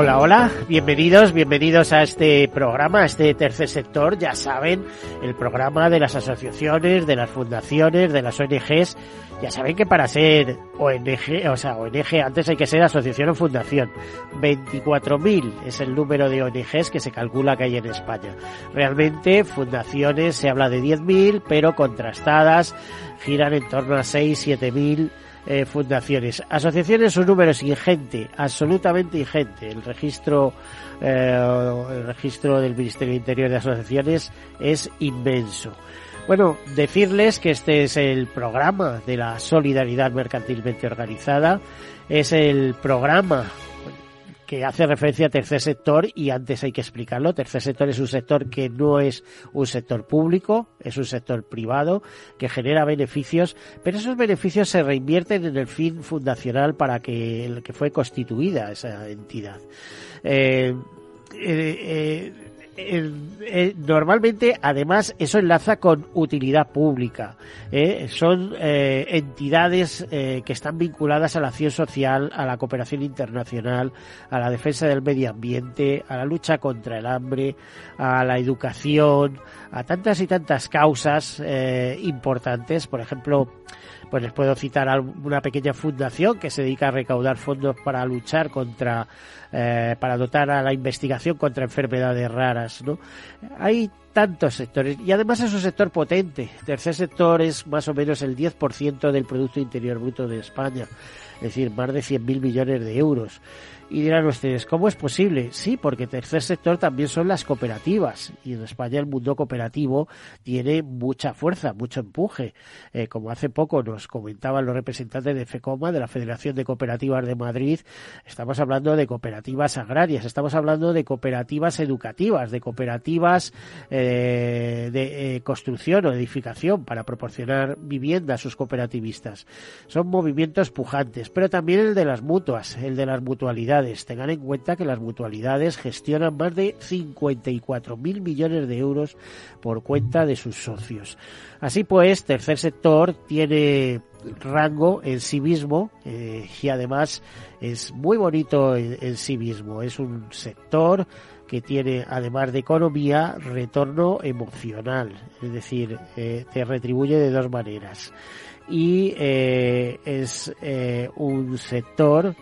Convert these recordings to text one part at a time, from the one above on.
Hola, hola, bienvenidos, bienvenidos a este programa, a este tercer sector, ya saben, el programa de las asociaciones, de las fundaciones, de las ONGs. Ya saben que para ser ONG, o sea, ONG antes hay que ser asociación o fundación. 24.000 es el número de ONGs que se calcula que hay en España. Realmente, fundaciones se habla de 10.000, pero contrastadas giran en torno a 6, 7.000 eh, fundaciones. Asociaciones un número ingente, absolutamente ingente. El registro, eh, el registro del Ministerio de Interior de Asociaciones es inmenso. Bueno, decirles que este es el programa de la solidaridad mercantilmente organizada, es el programa que hace referencia a tercer sector y antes hay que explicarlo. Tercer sector es un sector que no es un sector público, es un sector privado que genera beneficios, pero esos beneficios se reinvierten en el fin fundacional para que el que fue constituida esa entidad. Eh, eh, eh normalmente, además, eso enlaza con utilidad pública. ¿eh? Son eh, entidades que están vinculadas a la acción social, a la cooperación internacional, a la defensa del medio ambiente, a la lucha contra el hambre, a la educación, a tantas y tantas causas importantes. Por ejemplo, pues les puedo citar una pequeña fundación que se dedica a recaudar fondos para luchar contra, eh, para dotar a la investigación contra enfermedades raras, ¿no? Hay tantos sectores y además es un sector potente. tercer sector es más o menos el 10% del Producto Interior Bruto de España, es decir, más de 100.000 millones de euros. Y dirán ustedes, ¿cómo es posible? Sí, porque tercer sector también son las cooperativas. Y en España el mundo cooperativo tiene mucha fuerza, mucho empuje. Eh, como hace poco nos comentaban los representantes de FECOMA, de la Federación de Cooperativas de Madrid, estamos hablando de cooperativas agrarias, estamos hablando de cooperativas educativas, de cooperativas eh, de eh, construcción o edificación para proporcionar vivienda a sus cooperativistas. Son movimientos pujantes, pero también el de las mutuas, el de las mutualidades Tengan en cuenta que las mutualidades gestionan más de 54.000 millones de euros por cuenta de sus socios. Así pues, tercer sector tiene rango en sí mismo eh, y además es muy bonito en, sí mismo. Es un sector que tiene, además de economía, retorno emocional, es decir, eh, te retribuye de dos maneras. Y eh, es un sector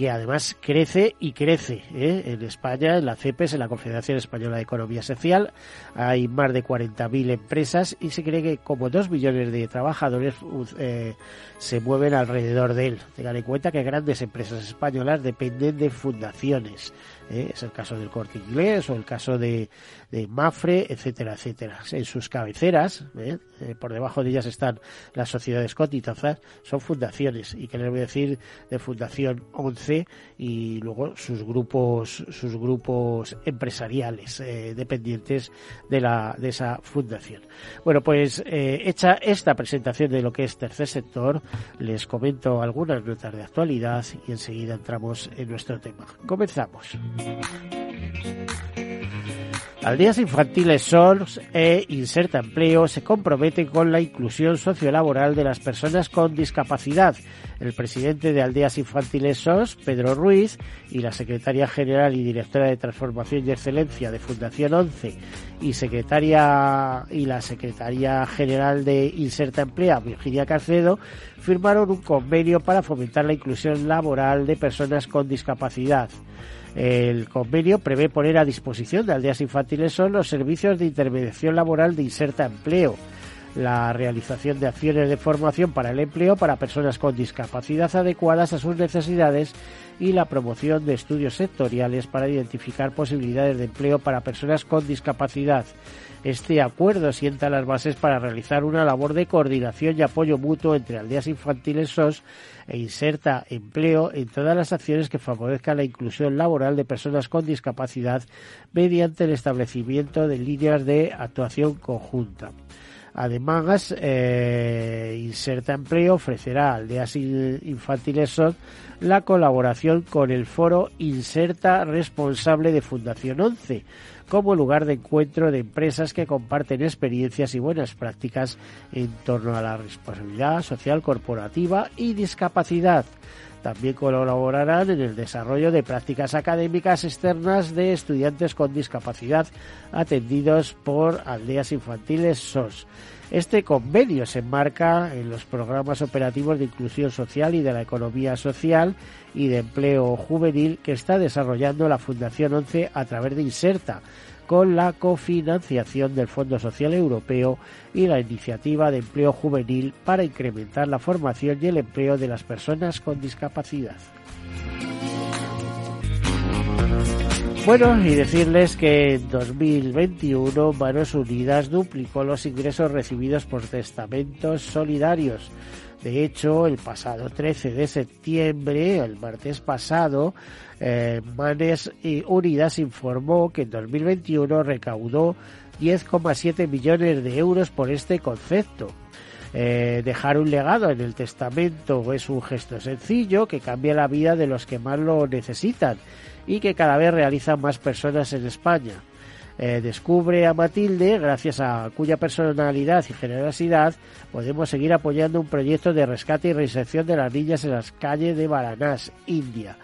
que además crece y crece. ¿eh? En España, en la CEPES, en la Confederación Española de Economía Social, hay más de 40.000 empresas y se cree que como dos millones de trabajadores eh, se mueven alrededor de él. Tengan en cuenta que grandes empresas españolas dependen de fundaciones. ¿Eh? Es el caso del Corte Inglés o el caso de, de Mafre, etcétera, etcétera. En sus cabeceras, ¿eh? Eh, por debajo de ellas están las sociedades cotizazas, son fundaciones. ¿Y que les voy a decir de Fundación 11 y luego sus grupos, sus grupos empresariales dependientes de, la, de esa fundación? Bueno, pues hecha esta presentación de lo que es tercer sector, les comento algunas notas de actualidad y enseguida entramos en nuestro tema. Comenzamos. Aldeas Infantiles SORS e Inserta Empleo se comprometen con la inclusión sociolaboral de las personas con discapacidad. El presidente de Aldeas Infantiles SORS, Pedro Ruiz, y la secretaria general y directora de Transformación y Excelencia de Fundación 11 y secretaria y la secretaria general de Inserta Empleo, Virginia Carcedo, firmaron un convenio para fomentar la inclusión laboral de personas con discapacidad. El convenio prevé poner a disposición de aldeas infantiles son los servicios de intermediación laboral de Inserta Empleo, la realización de acciones de formación para el empleo para personas con discapacidad adecuadas a sus necesidades y la promoción de estudios sectoriales para identificar posibilidades de empleo para personas con discapacidad. Este acuerdo sienta las bases para realizar una labor de coordinación y apoyo mutuo entre aldeas infantiles SOS e inserta empleo en todas las acciones que favorezcan la inclusión laboral de personas con discapacidad mediante el establecimiento de líneas de actuación conjunta. Además, eh, Inserta Empleo ofrecerá a aldeas infantiles SOT la colaboración con el foro Inserta responsable de Fundación 11 como lugar de encuentro de empresas que comparten experiencias y buenas prácticas en torno a la responsabilidad social corporativa y discapacidad. También colaborarán en el desarrollo de prácticas académicas externas de estudiantes con discapacidad atendidos por aldeas infantiles SOS. Este convenio se enmarca en los programas operativos de inclusión social y de la economía social y de empleo juvenil que está desarrollando la Fundación 11 a través de Inserta, con la cofinanciación del Fondo Social Europeo y la iniciativa de empleo juvenil para incrementar la formación y el empleo de las personas con discapacidad. Bueno, y decirles que en 2021 Manos Unidas duplicó los ingresos recibidos por testamentos solidarios. De hecho, el pasado 13 de septiembre, el martes pasado, eh, Manes Unidas informó que en 2021 recaudó 10,7 millones de euros por este concepto. Eh, dejar un legado en el testamento es un gesto sencillo que cambia la vida de los que más lo necesitan y que cada vez realizan más personas en España. Eh, descubre a Matilde, gracias a cuya personalidad y generosidad podemos seguir apoyando un proyecto de rescate y reinserción de las niñas en las calles de Varanás, India.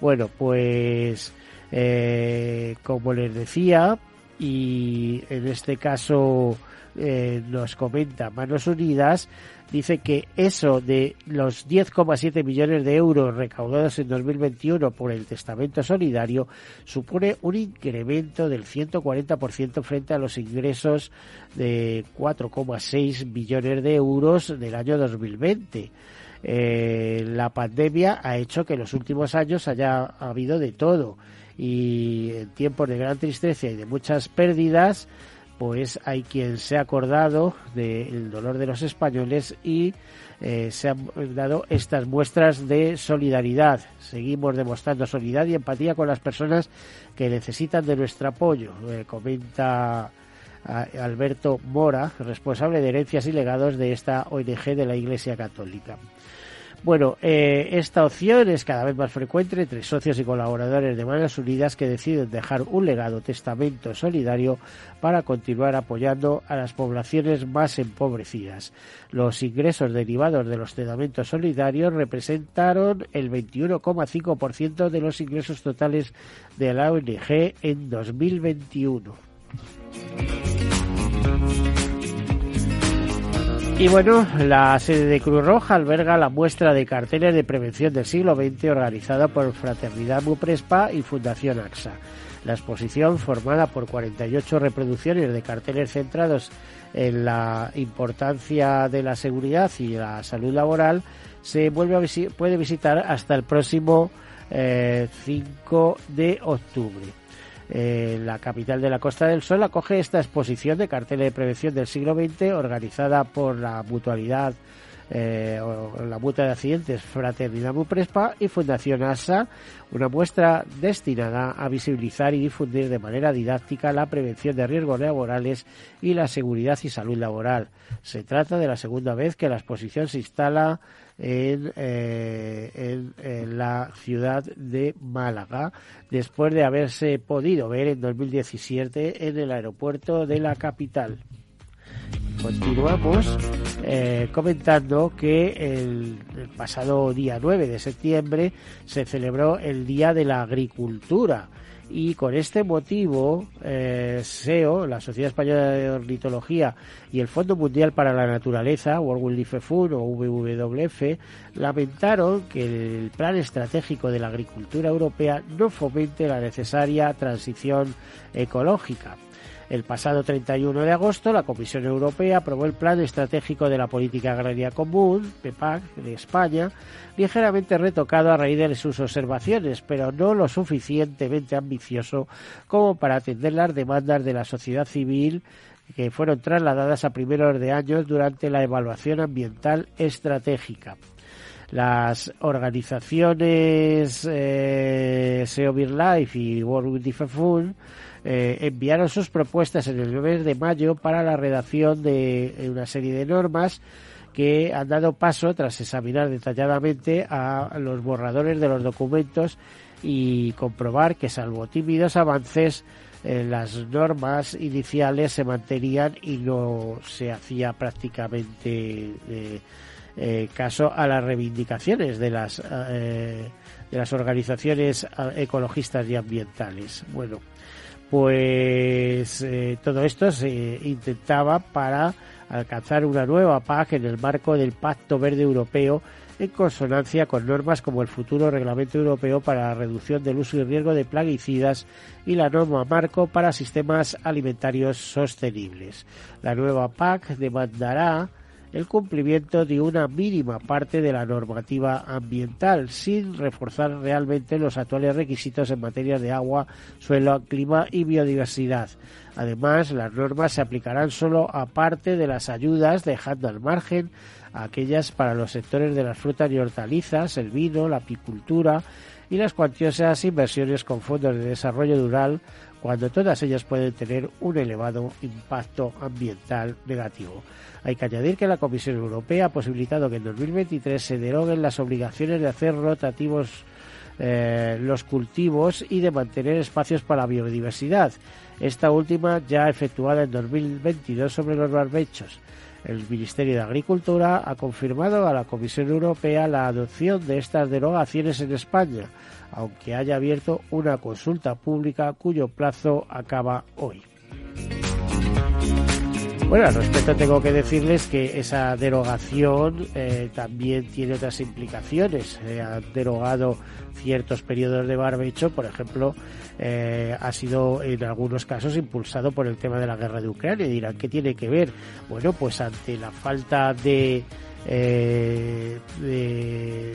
Bueno, pues eh, como les decía, y en este caso eh, nos comenta Manos Unidas, dice que eso de los 10,7 millones de euros recaudados en 2021 por el testamento solidario supone un incremento del 140% frente a los ingresos de 4,6 millones de euros del año 2020. Eh, la pandemia ha hecho que en los últimos años haya habido de todo y en tiempos de gran tristeza y de muchas pérdidas pues hay quien se ha acordado del dolor de los españoles y eh, se han dado estas muestras de solidaridad. Seguimos demostrando solidaridad y empatía con las personas que necesitan de nuestro apoyo, eh, comenta Alberto Mora, responsable de herencias y legados de esta ONG de la Iglesia Católica. Bueno, eh, esta opción es cada vez más frecuente entre socios y colaboradores de Manos Unidas que deciden dejar un legado testamento solidario para continuar apoyando a las poblaciones más empobrecidas. Los ingresos derivados de los testamentos solidarios representaron el 21,5% de los ingresos totales de la ONG en 2021. Y bueno, la sede de Cruz Roja alberga la muestra de carteles de prevención del siglo XX organizada por Fraternidad Muprespa y Fundación AXA. La exposición, formada por 48 reproducciones de carteles centrados en la importancia de la seguridad y la salud laboral, se vuelve a puede visitar hasta el próximo 5 eh, de octubre. Eh, la capital de la Costa del Sol acoge esta exposición de carteles de prevención del siglo XX organizada por la mutualidad eh, o la mutua de accidentes Fraternidad Muprespa y Fundación ASA, una muestra destinada a visibilizar y difundir de manera didáctica la prevención de riesgos laborales y la seguridad y salud laboral. Se trata de la segunda vez que la exposición se instala eh, en, en, la ciudad de Málaga, después de haberse podido ver en 2017 en el aeropuerto de la capital. Continuamos eh, comentando que el, pasado día 9 de septiembre se celebró el Día de la Agricultura y con este motivo eh, SEO, la Sociedad Española de Ornitología y el Fondo Mundial para la Naturaleza, World Wildlife Fund o WWF, lamentaron que el Plan Estratégico de la Agricultura Europea no fomente la necesaria transición ecológica. El pasado 31 de agosto, la Comisión Europea aprobó el Plan Estratégico de la Política Agraria Común, PEPAC, de España, ligeramente retocado a raíz de sus observaciones, pero no lo suficientemente ambicioso como para atender las demandas de la sociedad civil que fueron trasladadas a primeros de años durante la evaluación ambiental estratégica. Las organizaciones eh, SEO Life y World with Different eh, enviaron sus propuestas en el mes de mayo para la redacción de una serie de normas que han dado paso, tras examinar detalladamente a los borradores de los documentos y comprobar que, salvo tímidos avances, eh, las normas iniciales se mantenían y no se hacía prácticamente eh, caso a las reivindicaciones de las de las organizaciones ecologistas y ambientales. Bueno, pues todo esto se intentaba para alcanzar una nueva PAC en el marco del Pacto Verde Europeo en consonancia con normas como el futuro Reglamento Europeo para la reducción del uso y riesgo de plaguicidas y la norma marco para sistemas alimentarios sostenibles. La nueva PAC demandará el cumplimiento de una mínima parte de la normativa ambiental, sin reforzar realmente los actuales requisitos en materia de agua, suelo, clima y biodiversidad. Además, las normas se aplicarán solo a parte de las ayudas, dejando al margen aquellas para los sectores de las frutas y hortalizas, el vino, la apicultura y las cuantiosas inversiones con fondos de desarrollo rural, cuando todas ellas pueden tener un elevado impacto ambiental negativo. Hay que añadir que la Comisión Europea ha posibilitado que en 2023 se deroguen las obligaciones de hacer rotativos eh, los cultivos y de mantener espacios para biodiversidad. Esta última ya efectuada en 2022 sobre los barbechos. El Ministerio de Agricultura ha confirmado a la Comisión Europea la adopción de estas derogaciones en España, aunque haya abierto una consulta pública cuyo plazo acaba hoy. Bueno, al respecto tengo que decirles que esa derogación eh, también tiene otras implicaciones. Se han derogado ciertos periodos de barbecho, por ejemplo, eh, ha sido en algunos casos impulsado por el tema de la guerra de Ucrania. Dirán, ¿qué tiene que ver? Bueno, pues ante la falta de eh, de,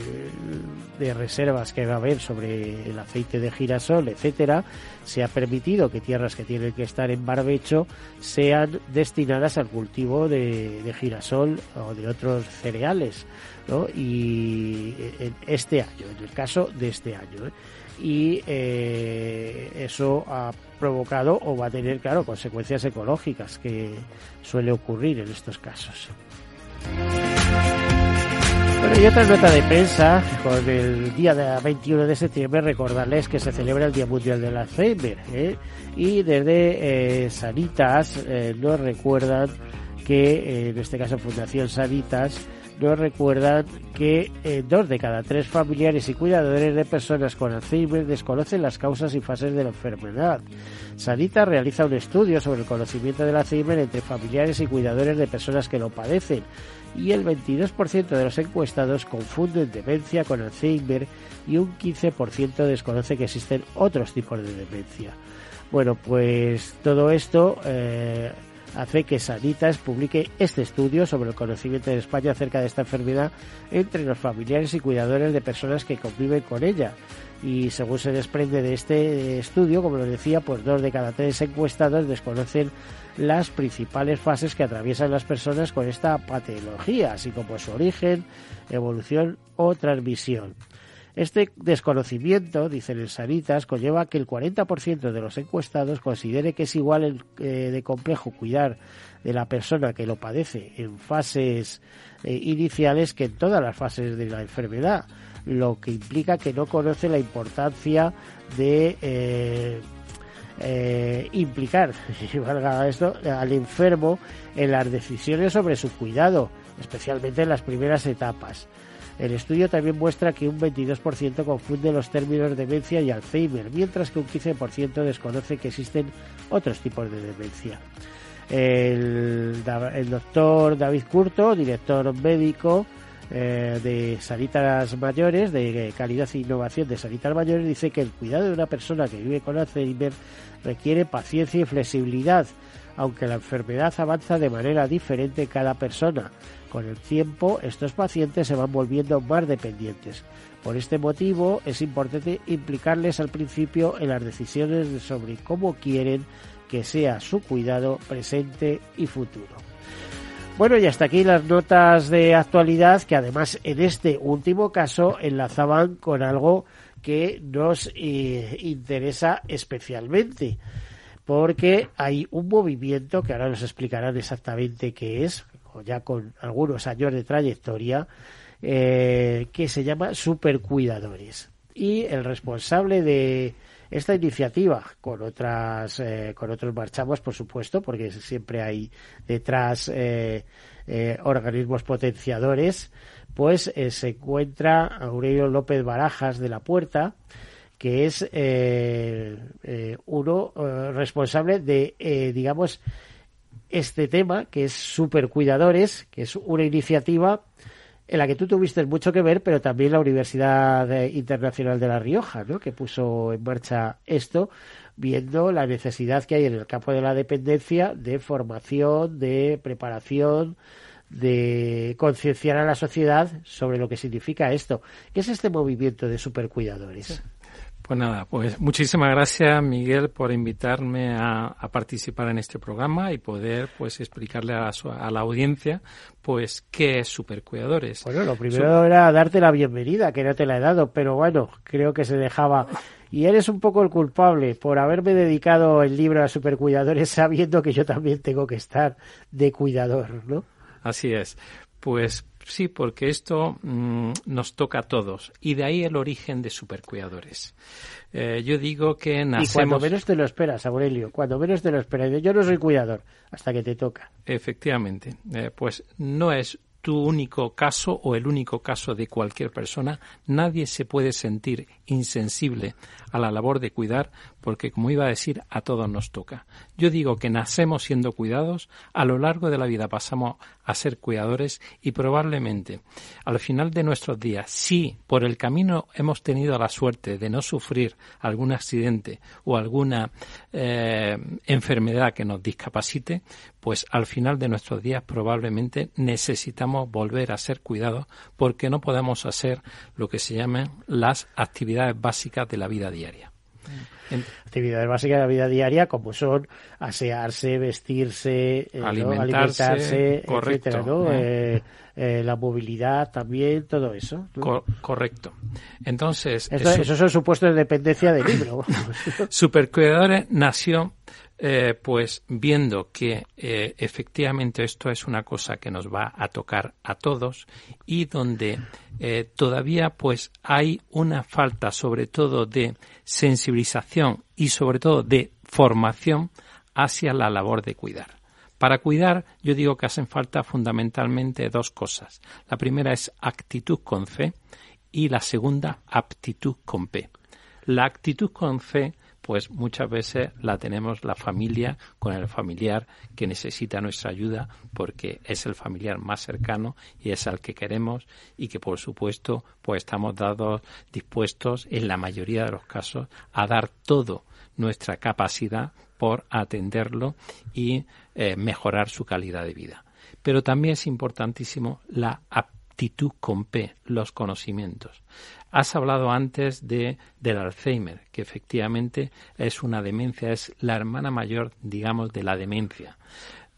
reservas que va a haber sobre el aceite de girasol, etcétera, se ha permitido que tierras que tienen que estar en barbecho sean destinadas al cultivo de, girasol o de otros cereales, ¿no? Y en este año, en el caso de este año, ¿eh? y eh, eso ha provocado o va a tener, claro, consecuencias ecológicas que suele ocurrir en estos casos. Bueno, y otra nota de prensa, con el día 21 de septiembre, recordarles que se celebra el Día Mundial del Alzheimer. ¿eh? Y desde eh, Sanitas eh, nos recuerdan que, en este caso Fundación Sanitas, nos recuerdan que eh, dos de cada tres familiares y cuidadores de personas con Alzheimer desconocen las causas y fases de la enfermedad. Sanita realiza un estudio sobre el conocimiento del Alzheimer entre familiares y cuidadores de personas que lo padecen y el 22% de los encuestados confunden demencia con Alzheimer y un 15% desconoce que existen otros tipos de demencia. Bueno, pues todo esto eh, hace que Sanitas publique este estudio sobre el conocimiento de España acerca de esta enfermedad entre los familiares y cuidadores de personas que conviven con ella. Y según se desprende de este estudio, como lo decía, pues dos de cada tres encuestados desconocen las principales fases que atraviesan las personas con esta patología, así como su origen, evolución o transmisión. Este desconocimiento, dicen en Sanitas, conlleva que el 40% de los encuestados considere que es igual eh, de complejo cuidar de la persona que lo padece en fases eh, iniciales que en todas las fases de la enfermedad, lo que implica que no conoce la importancia de eh, implicar, si valga esto, al enfermo en las decisiones sobre su cuidado, especialmente en las primeras etapas. El estudio también muestra que un 22% confunde los términos demencia y Alzheimer, mientras que un 15% desconoce que existen otros tipos de demencia. El, doctor David Curto, director médico eh, de Sanitas Mayores, de calidad e innovación de Sanitas Mayores, dice que el cuidado de una persona que vive con Alzheimer requiere paciencia y flexibilidad, aunque la enfermedad avanza de manera diferente en cada persona. Con el tiempo, estos pacientes se van volviendo más dependientes. Por este motivo, es importante implicarles al principio en las decisiones sobre cómo quieren que sea su cuidado presente y futuro. Bueno, y hasta aquí las notas de actualidad que además en este último caso enlazaban con algo que nos eh, interesa especialmente porque hay un movimiento que ahora nos explicarán exactamente qué es, ya con algunos años de trayectoria, eh, que se llama Supercuidadores. Y el responsable de esta iniciativa, con otras, eh, con otros marchamos, por supuesto, porque siempre hay detrás eh, eh, organismos potenciadores, pues se encuentra Aurelio López Barajas de la Puerta, que es uno responsable de, digamos, este tema, que es Supercuidadores, que es una iniciativa en la que tú tuviste mucho que ver, pero también la Universidad Internacional de La Rioja, ¿no? que puso en marcha esto, viendo la necesidad que hay en el campo de la dependencia de formación, de preparación, de concienciar a la sociedad sobre lo que significa esto. ¿Qué es este movimiento de supercuidadores? Pues nada, pues muchísimas gracias Miguel por invitarme a, participar en este programa y poder pues explicarle a la, audiencia pues qué es Supercuidadores. Bueno, lo primero era darte la bienvenida, que no te la he dado, pero bueno, creo que se dejaba y eres un poco el culpable por haberme dedicado el libro a supercuidadores sabiendo que yo también tengo que estar de cuidador, ¿no? Así es. Pues Sí, porque esto mm, nos toca a todos y de ahí el origen de supercuidadores. Eh, yo digo que nacemos... Y cuando menos te lo esperas, Aurelio, cuando menos te lo esperas. Yo no soy cuidador hasta que te toca. Efectivamente, eh, pues no es tu único caso o el único caso de cualquier persona. Nadie se puede sentir insensible a la labor de cuidar porque, como iba a decir, a todos nos toca. Yo digo que nacemos siendo cuidados, a lo largo de la vida pasamos a ser cuidadores y probablemente al final de nuestros días, si por el camino hemos tenido la suerte de no sufrir algún accidente o alguna eh, enfermedad que nos discapacite, pues al final de nuestros días probablemente necesitamos volver a ser cuidados porque no podemos hacer lo que se llaman las actividades básicas de la vida diaria. Actividades básicas de la vida diaria como son asearse, vestirse, eh, alimentarse, eh. Eh, la movilidad también, todo eso. correcto. Entonces... esos son supuestos de dependencia del libro. Supercuidadores nació eh, pues viendo que eh, efectivamente esto es una cosa que nos va a tocar a todos y donde eh, todavía pues hay una falta sobre todo de sensibilización y sobre todo de formación hacia la labor de cuidar. Para cuidar, yo digo que hacen falta fundamentalmente dos cosas. La primera es actitud con fe y la segunda aptitud con P. La actitud con fe pues muchas veces la tenemos la familia con el familiar que necesita nuestra ayuda porque es el familiar más cercano y es al que queremos y que por supuesto pues estamos dados dispuestos en la mayoría de los casos a dar todo nuestra capacidad por atenderlo y eh, mejorar su calidad de vida. Pero también es importantísimo la aptitud con P, los conocimientos. Has hablado antes de, del Alzheimer, que efectivamente es una demencia, es la hermana mayor, digamos, de la demencia.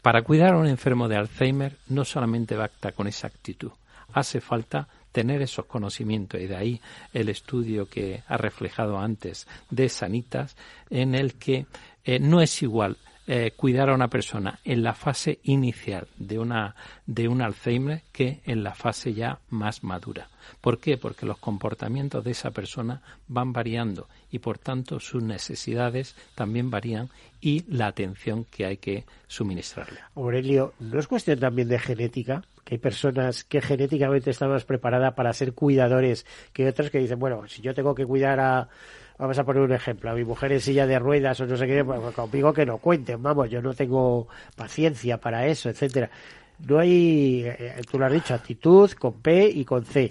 Para cuidar a un enfermo de Alzheimer no solamente basta con esa actitud, hace falta tener esos conocimientos y de ahí el estudio que ha reflejado antes de Sanitas en el que eh, no es igual eh, cuidar a una persona en la fase inicial de una de un Alzheimer que en la fase ya más madura. ¿Por qué? Porque los comportamientos de esa persona van variando y por tanto sus necesidades también varían y la atención que hay que suministrarle. Aurelio, ¿no es cuestión también de genética? Que hay personas que genéticamente están más preparadas para ser cuidadores que otras que dicen, bueno, si yo tengo que cuidar a vamos a poner un ejemplo, a mi mujer en silla de ruedas o no sé qué, pues, pues conmigo que no cuenten, vamos, yo no tengo paciencia para eso, etcétera. No hay, eh, tú lo has dicho, actitud con P y con C.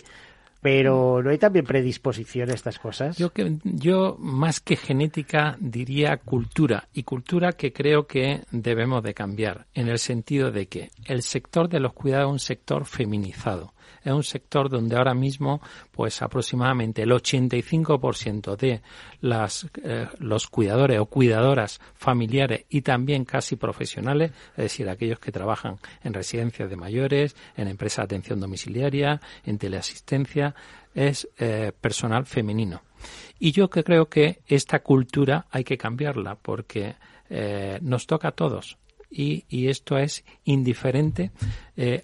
Pero ¿no hay también predisposición a estas cosas? Yo, que, yo más que genética diría cultura y cultura que creo que debemos de cambiar en el sentido de que el sector de los cuidados es un sector feminizado Es un sector donde ahora mismo, pues aproximadamente el 85% de las, eh, los cuidadores o cuidadoras familiares y también casi profesionales, es decir, aquellos que trabajan en residencias de mayores, en empresas de atención domiciliaria, en teleasistencia, es eh, personal femenino. Y yo que creo que esta cultura hay que cambiarla porque eh, nos toca a todos y, y esto es indiferente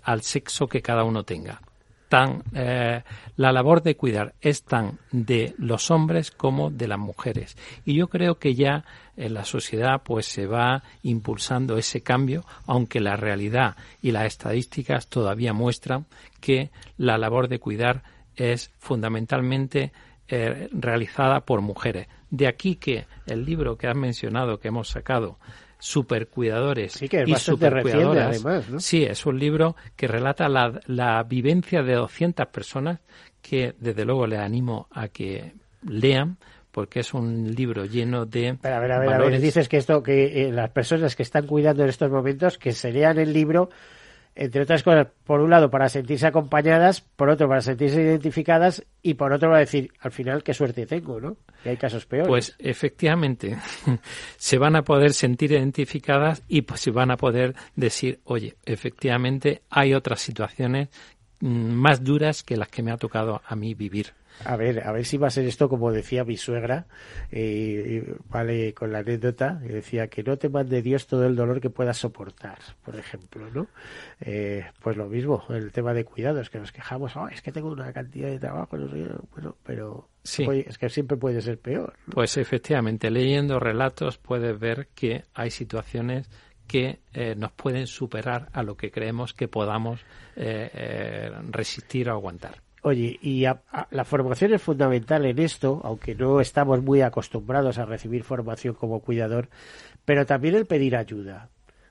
al sexo que cada uno tenga. Tan, eh, la labor de cuidar es tan de los hombres como de las mujeres. Y yo creo que ya en la sociedad pues se va impulsando ese cambio, aunque la realidad y las estadísticas todavía muestran que la labor de cuidar es fundamentalmente eh, realizada por mujeres. De aquí que el libro que has mencionado, que hemos sacado, Supercuidadores sí, que es y Supercuidadoras, además, ¿no? sí, es un libro que relata la, la vivencia de 200 personas que desde luego les animo a que lean porque es un libro lleno de Pero a ver, a ver, a valores. ver, dices que esto, que eh, las personas que están cuidando en estos momentos, que se lean el libro, entre otras cosas, por un lado para sentirse acompañadas, por otro para sentirse identificadas y por otro para decir, al final, qué suerte tengo, ¿no? Que hay casos peores. Pues efectivamente, se van a poder sentir identificadas y pues se van a poder decir, oye, efectivamente hay otras situaciones mm, más duras que las que me ha tocado a mí vivir. A ver, a ver si va a ser esto como decía mi suegra, eh, vale, con la anécdota, que decía que no te mande Dios todo el dolor que puedas soportar, por ejemplo, ¿no? Eh, pues lo mismo, el tema de cuidados, que nos quejamos, oh, es que tengo una cantidad de trabajo, no sé, bueno, pero Sí. es que siempre puede ser peor. ¿no? Pues efectivamente, leyendo relatos puedes ver que hay situaciones que eh, nos pueden superar a lo que creemos que podamos eh, eh, resistir o aguantar. Oye, y a- la formación es fundamental en esto, aunque no estamos muy acostumbrados a recibir formación como cuidador, pero también el pedir ayuda.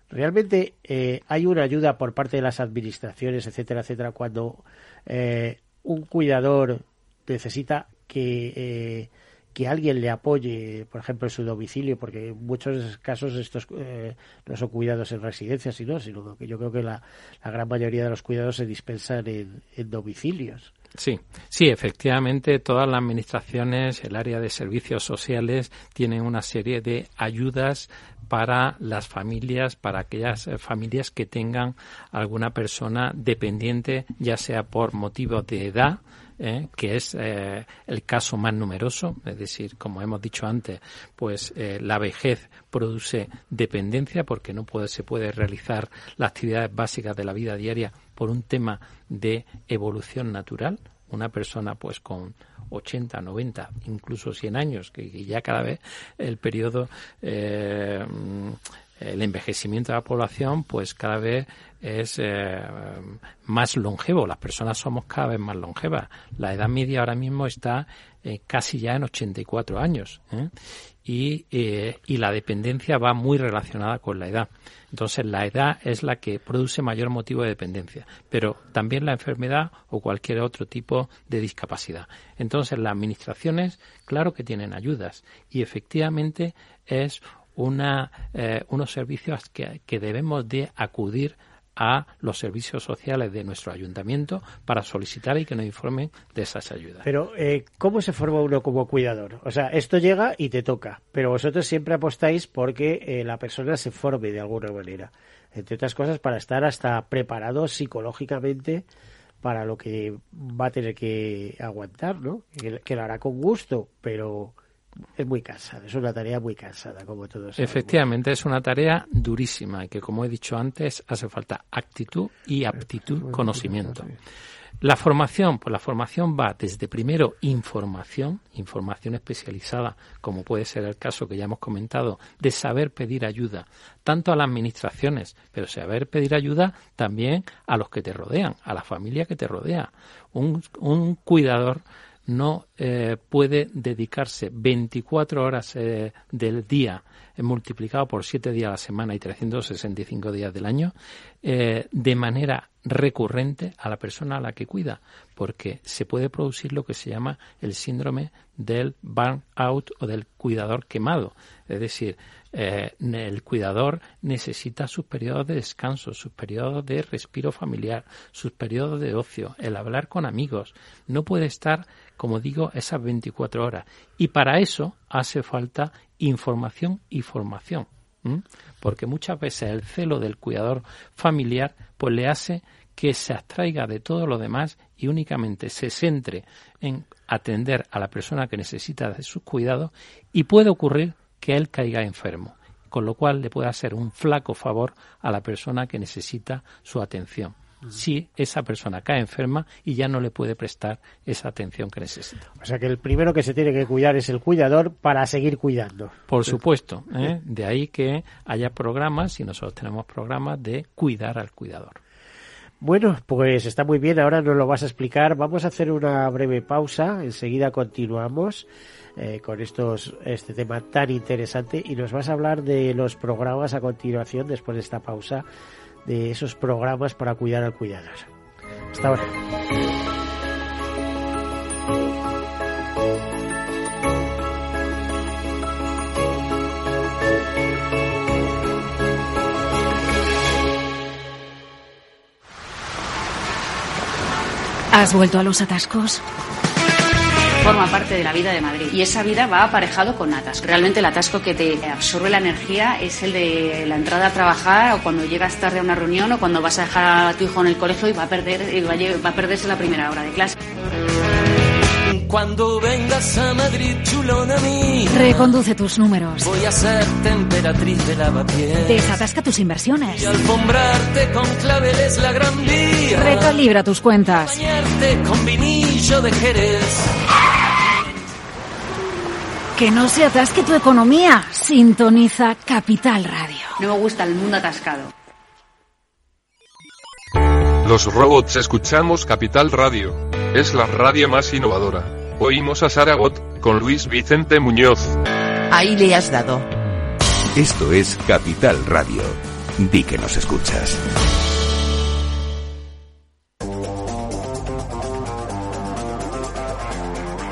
Realmente eh, hay una ayuda por parte de las administraciones, etcétera, etcétera, cuando eh, un cuidador necesita que, eh, que alguien le apoye, por ejemplo, en su domicilio, porque en muchos casos estos eh, no son cuidados en residencias, sino, sino que yo creo que la, gran mayoría de los cuidados se dispensan en, en domicilios. Sí, sí, efectivamente, todas las administraciones, el área de servicios sociales, tienen una serie de ayudas para las familias, para aquellas eh, familias que tengan alguna persona dependiente, ya sea por motivos de edad, eh, que es eh, el caso más numeroso, es decir, como hemos dicho antes, pues eh, la vejez produce dependencia porque no puede, se puede realizar las actividades básicas de la vida diaria por un tema de evolución natural. Una persona pues con 80, 90, incluso 100 años, que, ya cada vez el periodo eh, el envejecimiento de la población pues cada vez es eh, más longevo. Las personas somos cada vez más longevas. La edad media ahora mismo está eh, casi ya en 84 años. ¿eh? Y, eh, y la dependencia va muy relacionada con la edad. Entonces la edad es la que produce mayor motivo de dependencia, pero también la enfermedad o cualquier otro tipo de discapacidad. Entonces las administraciones, claro que tienen ayudas y efectivamente es una, eh, unos servicios que, debemos de acudir a los servicios sociales de nuestro ayuntamiento para solicitar y que nos informen de esas ayudas. Pero, eh, ¿cómo se forma uno como cuidador? O sea, esto llega y te toca, pero vosotros siempre apostáis porque eh, la persona se forme de alguna manera. Entre otras cosas, para estar hasta preparado psicológicamente para lo que va a tener que aguantar, ¿no? Que lo hará con gusto, pero es muy cansada, es una tarea muy cansada, como todos sabemos. Efectivamente, es una tarea durísima y que, como he dicho antes, hace falta actitud y aptitud, conocimiento. La formación, pues la formación va desde primero información, información especializada, como puede ser el caso que ya hemos comentado, de saber pedir ayuda, tanto a las administraciones, pero saber pedir ayuda también a los que te rodean, a la familia que te rodea. Un, un cuidador no eh, puede dedicarse 24 horas eh, del día eh, multiplicado por 7 días a la semana y 365 días del año eh, de manera recurrente a la persona a la que cuida, porque se puede producir lo que se llama el síndrome del burnout o del cuidador quemado. Es decir, eh, el cuidador necesita sus periodos de descanso, sus periodos de respiro familiar, sus periodos de ocio, el hablar con amigos. No puede estar, como digo, esas 24 horas. Y para eso hace falta información y formación. Porque muchas veces el celo del cuidador familiar pues le hace que se abstraiga de todo lo demás y únicamente se centre en atender a la persona que necesita de sus cuidados y puede ocurrir que él caiga enfermo, con lo cual le puede hacer un flaco favor a la persona que necesita su atención si esa persona cae enferma y ya no le puede prestar esa atención que necesita. O sea que el primero que se tiene que cuidar es el cuidador para seguir cuidando. Por supuesto, ¿eh? de ahí que haya programas y nosotros tenemos programas de cuidar al cuidador. Bueno, pues está muy bien, ahora nos lo vas a explicar. Vamos a hacer una breve pausa, enseguida continuamos. Eh, con estos, este tema tan interesante y nos vas a hablar de los programas a continuación, después de esta pausa, de esos programas para cuidar al cuidador. Hasta ahora. ¿Has vuelto a los atascos? forma parte de la vida de Madrid y esa vida va aparejado con atasco. Realmente el atasco que te absorbe la energía es el de la entrada a trabajar o cuando llegas tarde a una reunión o cuando vas a dejar a tu hijo en el colegio y va a perder va a perderse la primera hora de clase. Cuando vengas a Madrid, chulona mí. Reconduce tus números. Voy a ser temperatriz de lavapiés. Desatasca tus inversiones. Y alfombrarte con claveles la gran. Recalibra tus cuentas. Que no se atasque tu economía. Sintoniza Capital Radio. No me gusta el mundo atascado. Los robots escuchamos Capital Radio. Es la radio más innovadora. Oímos a Saragot, con Luis Vicente Muñoz. Ahí le has dado. Esto es Capital Radio. Di que nos escuchas.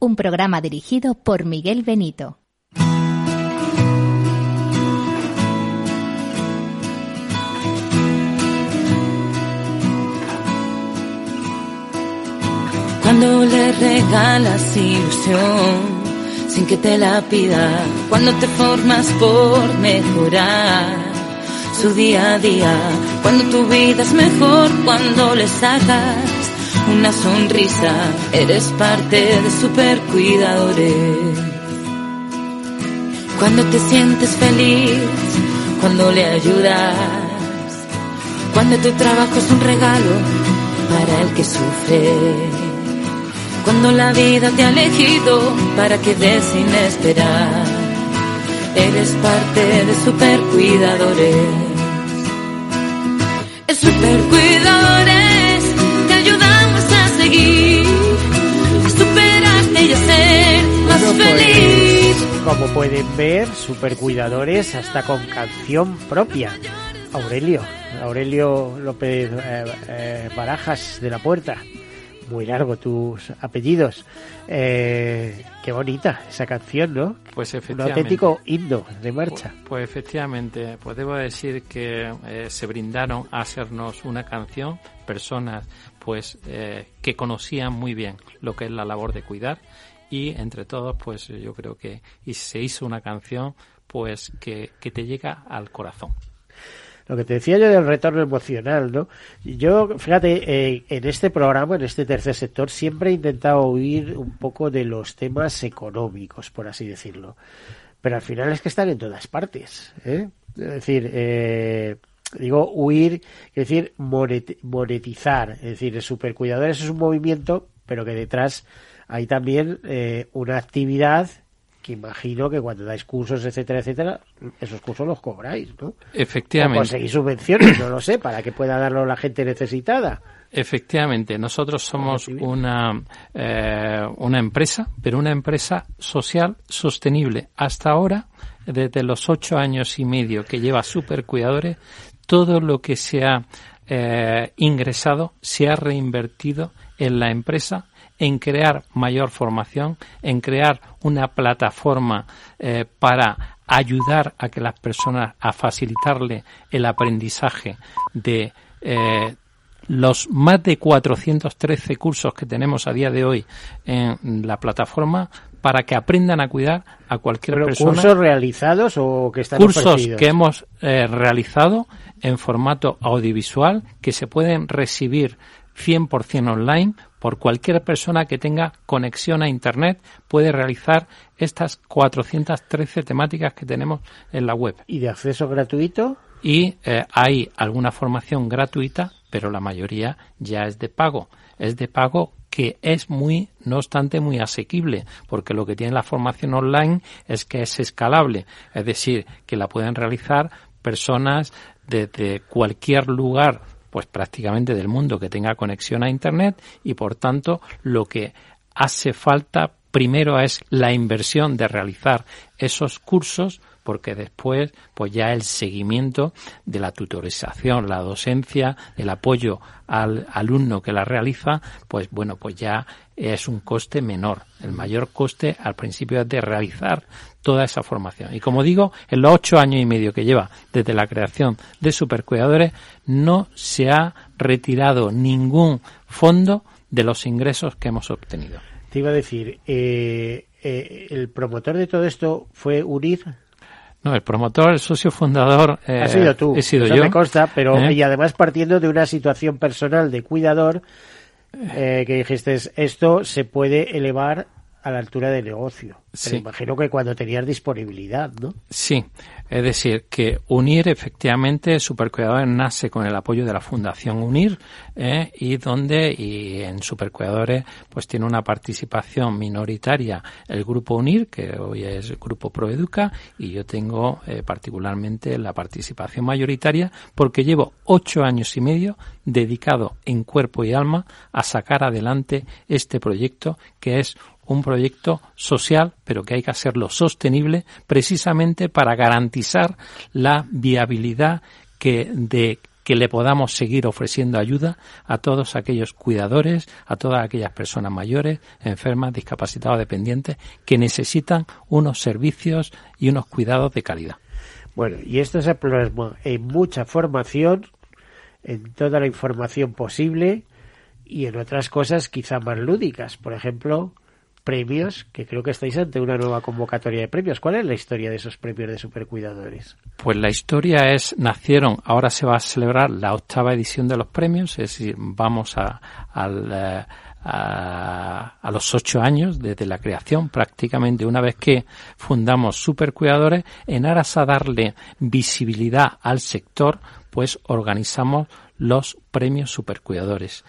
un programa dirigido por Miguel Benito. Cuando le regalas ilusión sin que te la pida, cuando te formas por mejorar su día a día, cuando tu vida es mejor, cuando le sacas una sonrisa, eres parte de super cuidadores. Cuando te sientes feliz, cuando le ayudas, cuando tu trabajo es un regalo para el que sufre. Cuando la vida te ha elegido para que des sin esperar, eres parte de super cuidadores. Es super cuidadores como pueden ver, super cuidadores hasta con canción propia. Aurelio, Aurelio López eh, eh, Barajas de la Puerta. Muy largo tus apellidos. Eh, qué bonita esa canción, ¿no? Pues efectivamente. Un auténtico himno de marcha. Pues, pues efectivamente, pues debo decir que se brindaron a hacernos una canción personas pues que conocían muy bien lo que es la labor de cuidar y entre todos pues yo creo que y se hizo una canción pues que, que te llega al corazón lo que te decía yo del retorno emocional, ¿no? Yo, fíjate, eh, en este programa, en este tercer sector, siempre he intentado huir un poco de los temas económicos, por así decirlo. Pero al final es que están en todas partes, ¿eh? Es decir, eh, digo huir, es decir, monetizar, es decir, el supercuidadores es un movimiento, pero que detrás hay también eh, una actividad que imagino que cuando dais cursos, etcétera, etcétera, esos cursos los cobráis, ¿no? Efectivamente. O conseguís subvenciones, no lo sé, para que pueda darlo la gente necesitada. Efectivamente, nosotros somos una, eh, una empresa, pero una empresa social sostenible. Hasta ahora, desde los ocho años y medio que lleva Supercuidadores, todo lo que se ha eh, ingresado se ha reinvertido en la empresa en crear mayor formación, en crear una plataforma eh, para ayudar a que las personas, a facilitarle el aprendizaje de eh, los más de 413 cursos que tenemos a día de hoy en la plataforma para que aprendan a cuidar a cualquier persona. ¿Cursos realizados o que están Cursos que hemos eh, realizado en formato audiovisual que se pueden recibir 100% online por cualquier persona que tenga conexión a Internet puede realizar estas 413 temáticas que tenemos en la web. ¿Y de acceso gratuito? Y eh, hay alguna formación gratuita, pero la mayoría ya es de pago. Es de pago que es muy, no obstante, muy asequible, porque lo que tiene la formación online es que es escalable, es decir, que la pueden realizar personas desde cualquier lugar pues prácticamente del mundo que tenga conexión a Internet y por tanto lo que hace falta primero es la inversión de realizar esos cursos porque después pues ya el seguimiento de la tutorización, la docencia, el apoyo al alumno que la realiza, pues bueno, pues ya es un coste menor. El mayor coste al principio es de realizar toda esa formación. Y como digo, en los ocho años y medio que lleva desde la creación de Supercuidadores, no se ha retirado ningún fondo de los ingresos que hemos obtenido. Te iba a decir, eh, eh, el promotor de todo esto fue UNIR. No, el promotor, el socio fundador. Eh, ha sido tú. He sido Eso yo. me consta, pero ¿Eh? y además partiendo de una situación personal de cuidador eh, que dijiste esto se puede elevar a la altura de negocio. Sí. imagino que cuando tenías disponibilidad, ¿no? Sí, es decir, que UNIR efectivamente, Supercuidadores nace con el apoyo de la Fundación UNIR eh, y donde y en Supercuidadores pues tiene una participación minoritaria el grupo UNIR, que hoy es el grupo Proeduca, y yo tengo eh, particularmente la participación mayoritaria porque llevo ocho años y medio dedicado en cuerpo y alma a sacar adelante este proyecto que es un proyecto social, pero que hay que hacerlo sostenible precisamente para garantizar la viabilidad que de que le podamos seguir ofreciendo ayuda a todos aquellos cuidadores, a todas aquellas personas mayores, enfermas, discapacitados, dependientes, que necesitan unos servicios y unos cuidados de calidad. Bueno, y esto se plasma en mucha formación, en toda la información posible y en otras cosas quizá más lúdicas. Por ejemplo, premios, que creo que estáis ante una nueva convocatoria de premios. ¿Cuál es la historia de esos premios de supercuidadores? Pues la historia es, nacieron, ahora se va a celebrar la octava edición de los premios, es decir, vamos a, a, a, a los ocho años desde la creación, prácticamente una vez que fundamos Supercuidadores, en aras a darle visibilidad al sector, pues organizamos los premios Supercuidadores.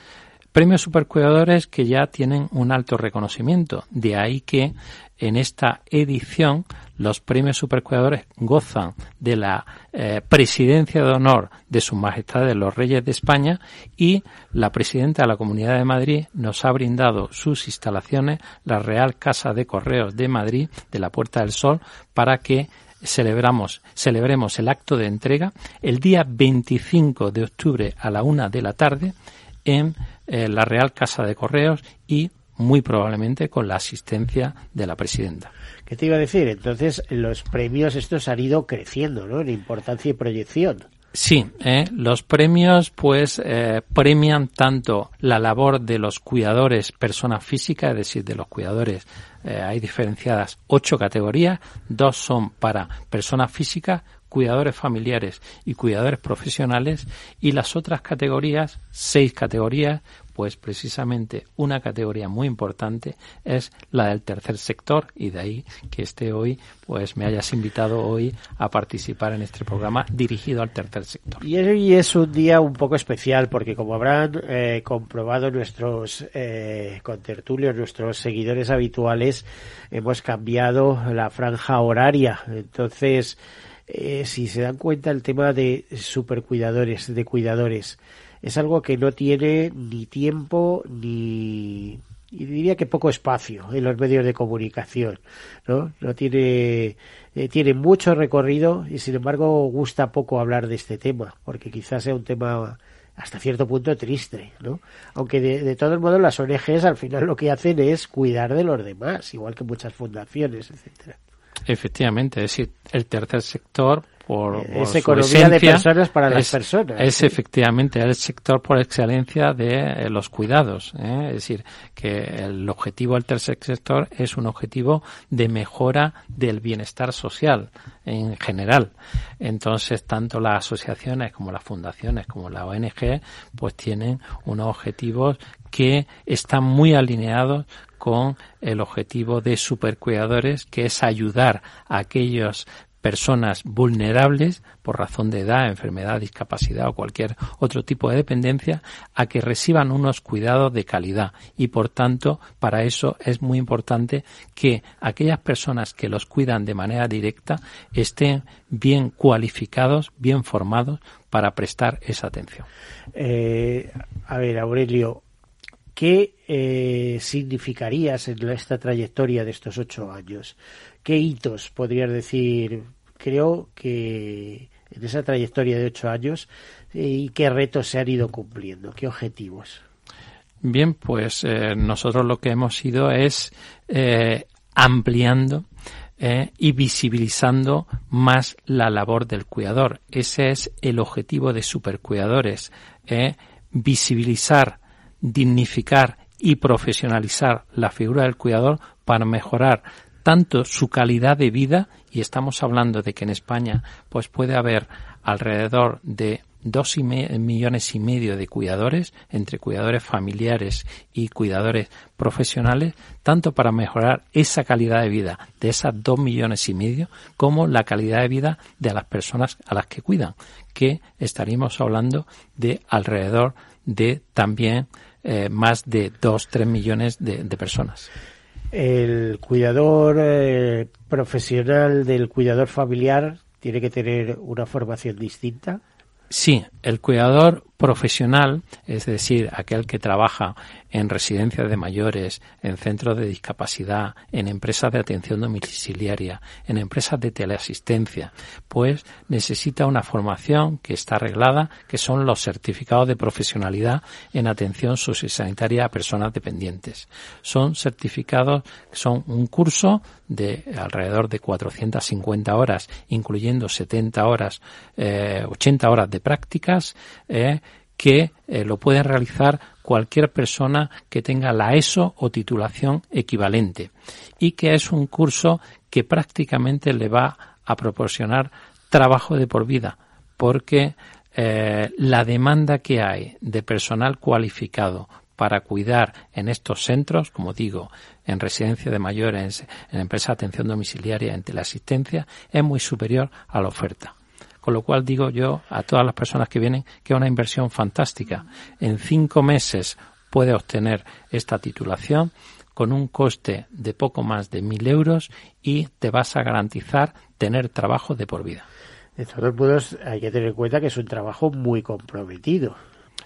Premios supercuidadores que ya tienen un alto reconocimiento. De ahí que en esta edición los premios supercuidadores gozan de la eh, presidencia de honor de Su Majestad de los Reyes de España y la presidenta de la Comunidad de Madrid nos ha brindado sus instalaciones, la Real Casa de Correos de Madrid, de la Puerta del Sol, para que celebramos, celebremos el acto de entrega el día 25 de octubre a la una de la tarde en eh, la Real Casa de Correos y muy probablemente con la asistencia de la presidenta. ¿Qué te iba a decir? Entonces, los premios estos han ido creciendo, ¿no? En importancia y proyección. Sí, eh, los premios pues eh, premian tanto la labor de los cuidadores personas físicas, es decir, de los cuidadores eh, hay diferenciadas ocho categorías, dos son para personas físicas, cuidadores familiares y cuidadores profesionales y las otras categorías, seis categorías, pues precisamente una categoría muy importante es la del tercer sector y de ahí que esté hoy, pues me hayas invitado hoy a participar en este programa dirigido al tercer sector. Y hoy es un día un poco especial porque como habrán eh, comprobado nuestros eh, contertulios, nuestros seguidores habituales, hemos cambiado la franja horaria. Entonces, eh, si se dan cuenta el tema de supercuidadores, de cuidadores, es algo que no tiene ni tiempo ni y diría que poco espacio en los medios de comunicación, ¿no? No tiene eh, tiene mucho recorrido y sin embargo gusta poco hablar de este tema, porque quizás sea un tema hasta cierto punto triste, ¿no? Aunque de, de todos modos las ONGs al final lo que hacen es cuidar de los demás, igual que muchas fundaciones, etcétera. Efectivamente, es decir, el tercer sector por, es economía de personas para las personas. Es efectivamente el sector por excelencia de eh, los cuidados. ¿eh? Es decir, que el objetivo del tercer sector es un objetivo de mejora del bienestar social en general. Entonces, tanto las asociaciones como las fundaciones como la ONG, pues tienen unos objetivos que están muy alineados con el objetivo de supercuidadores, que es ayudar a aquellos personas vulnerables por razón de edad, enfermedad, discapacidad o cualquier otro tipo de dependencia a que reciban unos cuidados de calidad y por tanto para eso es muy importante que aquellas personas que los cuidan de manera directa estén bien cualificados, bien formados para prestar esa atención. Eh, a ver, Aurelio, ¿qué eh, significarías en esta trayectoria de estos ocho años? ¿Qué hitos podrías decir? Creo que en esa trayectoria de ocho años eh, y qué retos se han ido cumpliendo, qué objetivos. Bien, pues eh, nosotros lo que hemos ido es eh, ampliando y visibilizando más la labor del cuidador. Ese es el objetivo de supercuidadores, visibilizar, dignificar y profesionalizar la figura del cuidador para mejorar tanto su calidad de vida y estamos hablando de que en España pues puede haber alrededor de dos millones y medio de cuidadores entre cuidadores familiares y cuidadores profesionales, tanto para mejorar esa calidad de vida de esas dos millones y medio como la calidad de vida de las personas a las que cuidan, que estaríamos hablando de alrededor de también eh, más de dos, tres millones de personas el cuidador eh, profesional del cuidador familiar tiene que tener una formación distinta. Sí, el cuidador profesional, es decir, aquel que trabaja en residencias de mayores, en centros de discapacidad, en empresas de atención domiciliaria, en empresas de teleasistencia, pues necesita una formación que está arreglada, que son los certificados de profesionalidad en atención sociosanitaria a personas dependientes. Son certificados, son un curso de alrededor de 450 horas, incluyendo 70 horas, eh, 80 horas de prácticas, eh, que eh, lo pueden realizar cualquier persona que tenga la ESO o titulación equivalente y que es un curso que prácticamente le va a proporcionar trabajo de por vida porque eh, la demanda que hay de personal cualificado para cuidar en estos centros, como digo, en residencia de mayores, en empresa de atención domiciliaria, en teleasistencia, es muy superior a la oferta. Con lo cual digo yo a todas las personas que vienen que es una inversión fantástica. En cinco meses puede obtener esta titulación con un coste de poco más de mil euros y te vas a garantizar tener trabajo de por vida. De todos modos, hay que tener en cuenta que es un trabajo muy comprometido.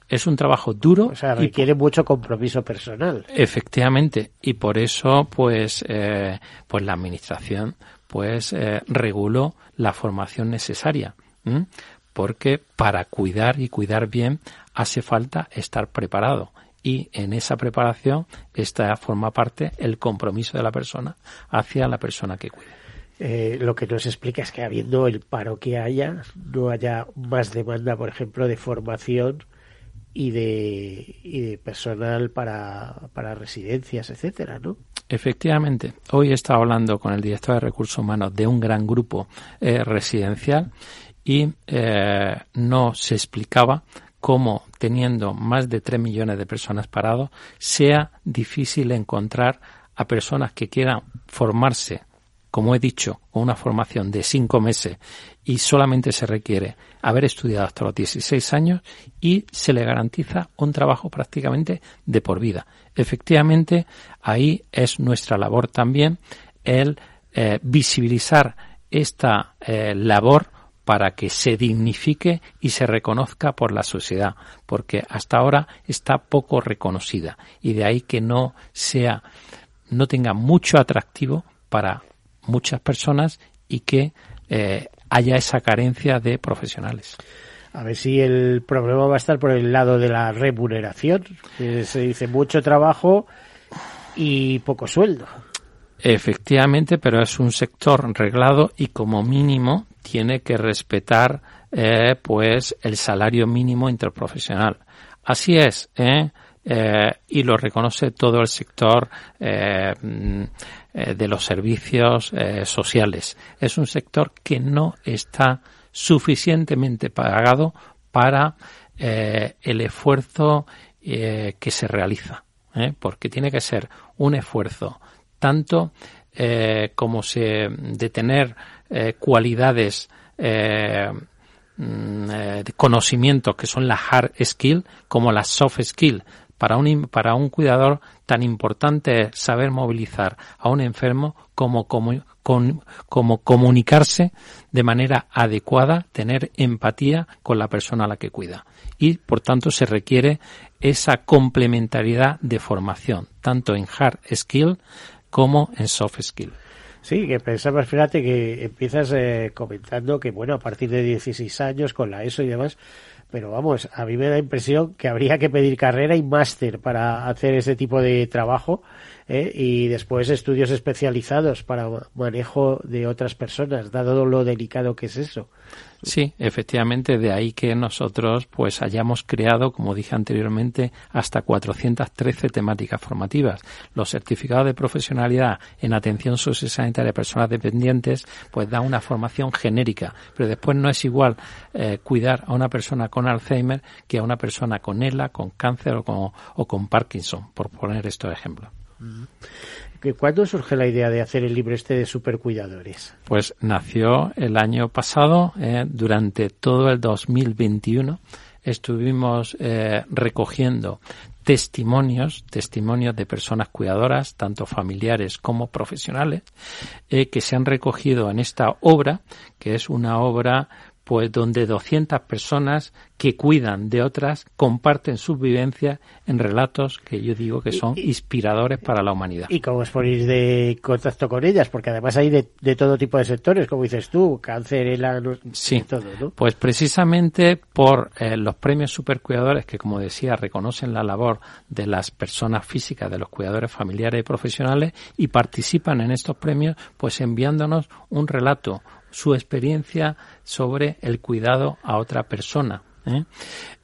Es un trabajo duro. O sea, requiere mucho compromiso personal. Efectivamente. Y por eso, pues, eh, pues la administración, pues, eh, reguló la formación necesaria. Porque para cuidar y cuidar bien hace falta estar preparado. Y en esa preparación esta forma parte el compromiso de la persona hacia la persona que cuide. Eh, lo que nos explica es que habiendo el paro que haya, no haya más demanda, por ejemplo, de formación y de, y de personal para, para residencias, etcétera, ¿no? Efectivamente, hoy he estado hablando con el director de recursos humanos de un gran grupo eh, residencial y eh, no se explicaba cómo teniendo más de 3 millones de personas parados sea difícil encontrar a personas que quieran formarse como he dicho, con una formación de cinco meses y solamente se requiere haber estudiado hasta los 16 años y se le garantiza un trabajo prácticamente de por vida. Efectivamente, ahí es nuestra labor también el eh, visibilizar esta eh, labor para que se dignifique y se reconozca por la sociedad, porque hasta ahora está poco reconocida y de ahí que no sea, no tenga mucho atractivo para muchas personas y que eh, haya esa carencia de profesionales. A ver si el problema va a estar por el lado de la remuneración. se dice mucho trabajo y poco sueldo. Efectivamente, pero es un sector reglado y como mínimo tiene que respetar eh, pues el salario mínimo interprofesional. Así es, ¿eh? Eh, y lo reconoce todo el sector eh, mm, eh, de los servicios sociales. Es un sector que no está suficientemente pagado para el esfuerzo que se realiza, porque tiene que ser un esfuerzo tanto como se de tener cualidades mm, de conocimiento que son las hard skill como las soft skill para un, para un cuidador tan importante es saber movilizar a un enfermo como, como, como comunicarse de manera adecuada, tener empatía con la persona a la que cuida. Y, por tanto, se requiere esa complementariedad de formación, tanto en hard skill como en soft skill. Sí, que pensabas, fíjate que empiezas eh, comentando que, bueno, a partir de 16 años con la ESO y demás, pero vamos, a mí me da impresión que habría que pedir carrera y máster para hacer ese tipo de trabajo ¿eh? y después estudios especializados para manejo de otras personas, dado lo delicado que es eso. Sí, efectivamente, de ahí que nosotros pues hayamos creado, como dije anteriormente, hasta 413 temáticas formativas. Los certificados de profesionalidad en atención sociosanitaria de personas dependientes pues da una formación genérica, pero después no es igual eh, cuidar a una persona con Alzheimer que a una persona con ELA, con cáncer o con, o con Parkinson, por poner estos ejemplos. ¿Cuándo surge la idea de hacer el libro este de supercuidadores? Pues nació el año pasado, eh, durante todo el 2021 estuvimos eh, recogiendo testimonios, testimonios de personas cuidadoras, tanto familiares como profesionales, eh, que se han recogido en esta obra, que es una obra pues donde 200 personas que cuidan de otras comparten sus vivencias en relatos que yo digo que son inspiradores para la humanidad. ¿Y cómo os ponéis de contacto con ellas? Porque además hay de, todo tipo de sectores, como dices tú, cáncer, el sí, todo, ¿no? Pues precisamente por eh, los premios supercuidadores que, como decía, reconocen la labor de las personas físicas, de los cuidadores familiares y profesionales y participan en estos premios, pues enviándonos un relato, su experiencia sobre el cuidado a otra persona. ¿eh?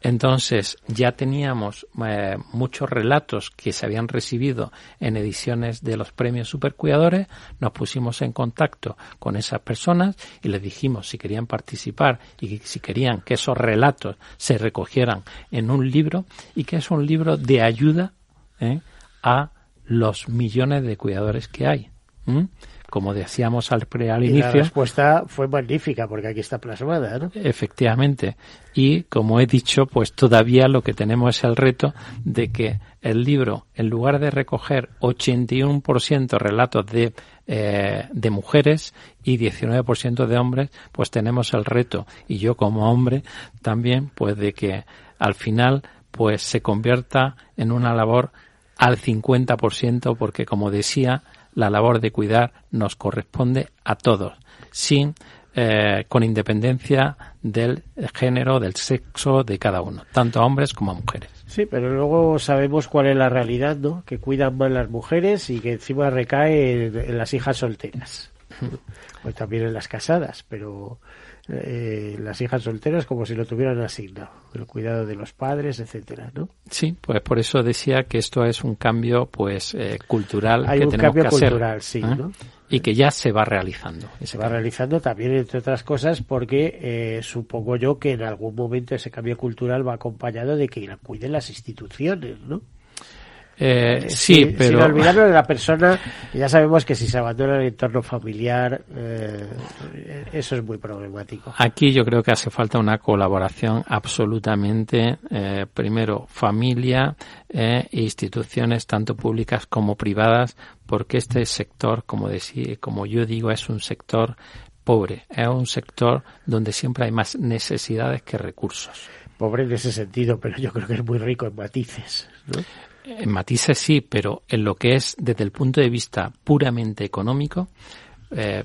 Entonces ya teníamos eh, muchos relatos que se habían recibido en ediciones de los premios supercuidadores, nos pusimos en contacto con esas personas y les dijimos si querían participar y si querían que esos relatos se recogieran en un libro y que es un libro de ayuda ¿eh? a los millones de cuidadores que hay como decíamos al, pre, al inicio. La respuesta fue magnífica porque aquí está plasmada, ¿no? Efectivamente. Y como he dicho, pues todavía lo que tenemos es el reto de que el libro, en lugar de recoger 81% relatos de, eh, de mujeres y 19% de hombres, pues tenemos el reto, y yo como hombre también, pues de que al final pues se convierta en una labor al 50% porque como decía la labor de cuidar nos corresponde a todos, sin eh, con independencia del género, del sexo de cada uno, tanto a hombres como a mujeres. Sí, pero luego sabemos cuál es la realidad, ¿no? Que cuidan más las mujeres y que encima recae en, las hijas solteras. Pues también en las casadas, pero eh, las hijas solteras como si lo tuvieran asignado, el cuidado de los padres, etcétera, ¿no? Sí, pues por eso decía que esto es un cambio, pues, eh, cultural Hay que un tenemos cambio que cultural, hacer, sí, ¿eh? ¿no? Y que ya se va realizando. Se va realizando también, entre otras cosas, porque eh, supongo yo que en algún momento ese cambio cultural va acompañado de que cuiden las instituciones, ¿no? Eh, sí, pero... Sin olvidarnos de la persona, ya sabemos que si se abandona el entorno familiar, eh, eso es muy problemático. Aquí yo creo que hace falta una colaboración absolutamente, eh, primero, familia e instituciones tanto públicas como privadas, porque este sector, como, decía, como yo digo, es un sector pobre, es un sector donde siempre hay más necesidades que recursos. Pobre en ese sentido, pero yo creo que es muy rico en matices. ¿no? En matices sí, pero en lo que es desde el punto de vista puramente económico, eh,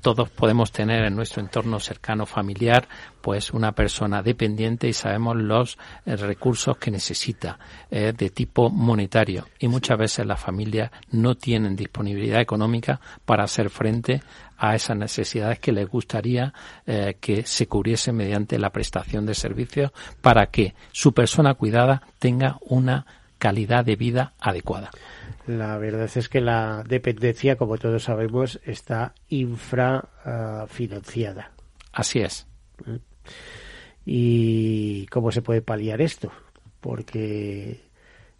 todos podemos tener en nuestro entorno cercano familiar pues una persona dependiente y sabemos los eh, recursos que necesita eh, de tipo monetario. Y muchas veces las familias no tienen disponibilidad económica para hacer frente a esas necesidades que les gustaría que se cubriesen mediante la prestación de servicios para que su persona cuidada tenga una calidad de vida adecuada. La verdad es que la dependencia, como todos sabemos, está infrafinanciada. Así es. ¿Y cómo se puede paliar esto? Porque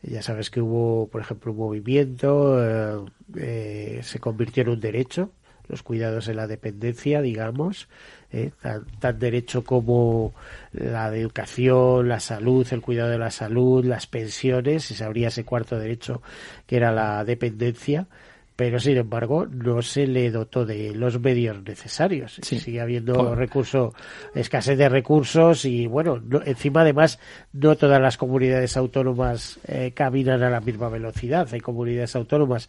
ya sabes que hubo, por ejemplo, un movimiento, eh, eh, se convirtió en un derecho, los cuidados en la dependencia, digamos, ¿eh? tan, tan, derecho como la educación, la salud, el cuidado de la salud, las pensiones, y se abría ese cuarto derecho que era la dependencia, pero sin embargo no se le dotó de los medios necesarios. Sí. Sigue habiendo Por... recursos, escasez de recursos y bueno, no, encima además no todas las comunidades autónomas eh, caminan a la misma velocidad. Hay comunidades autónomas,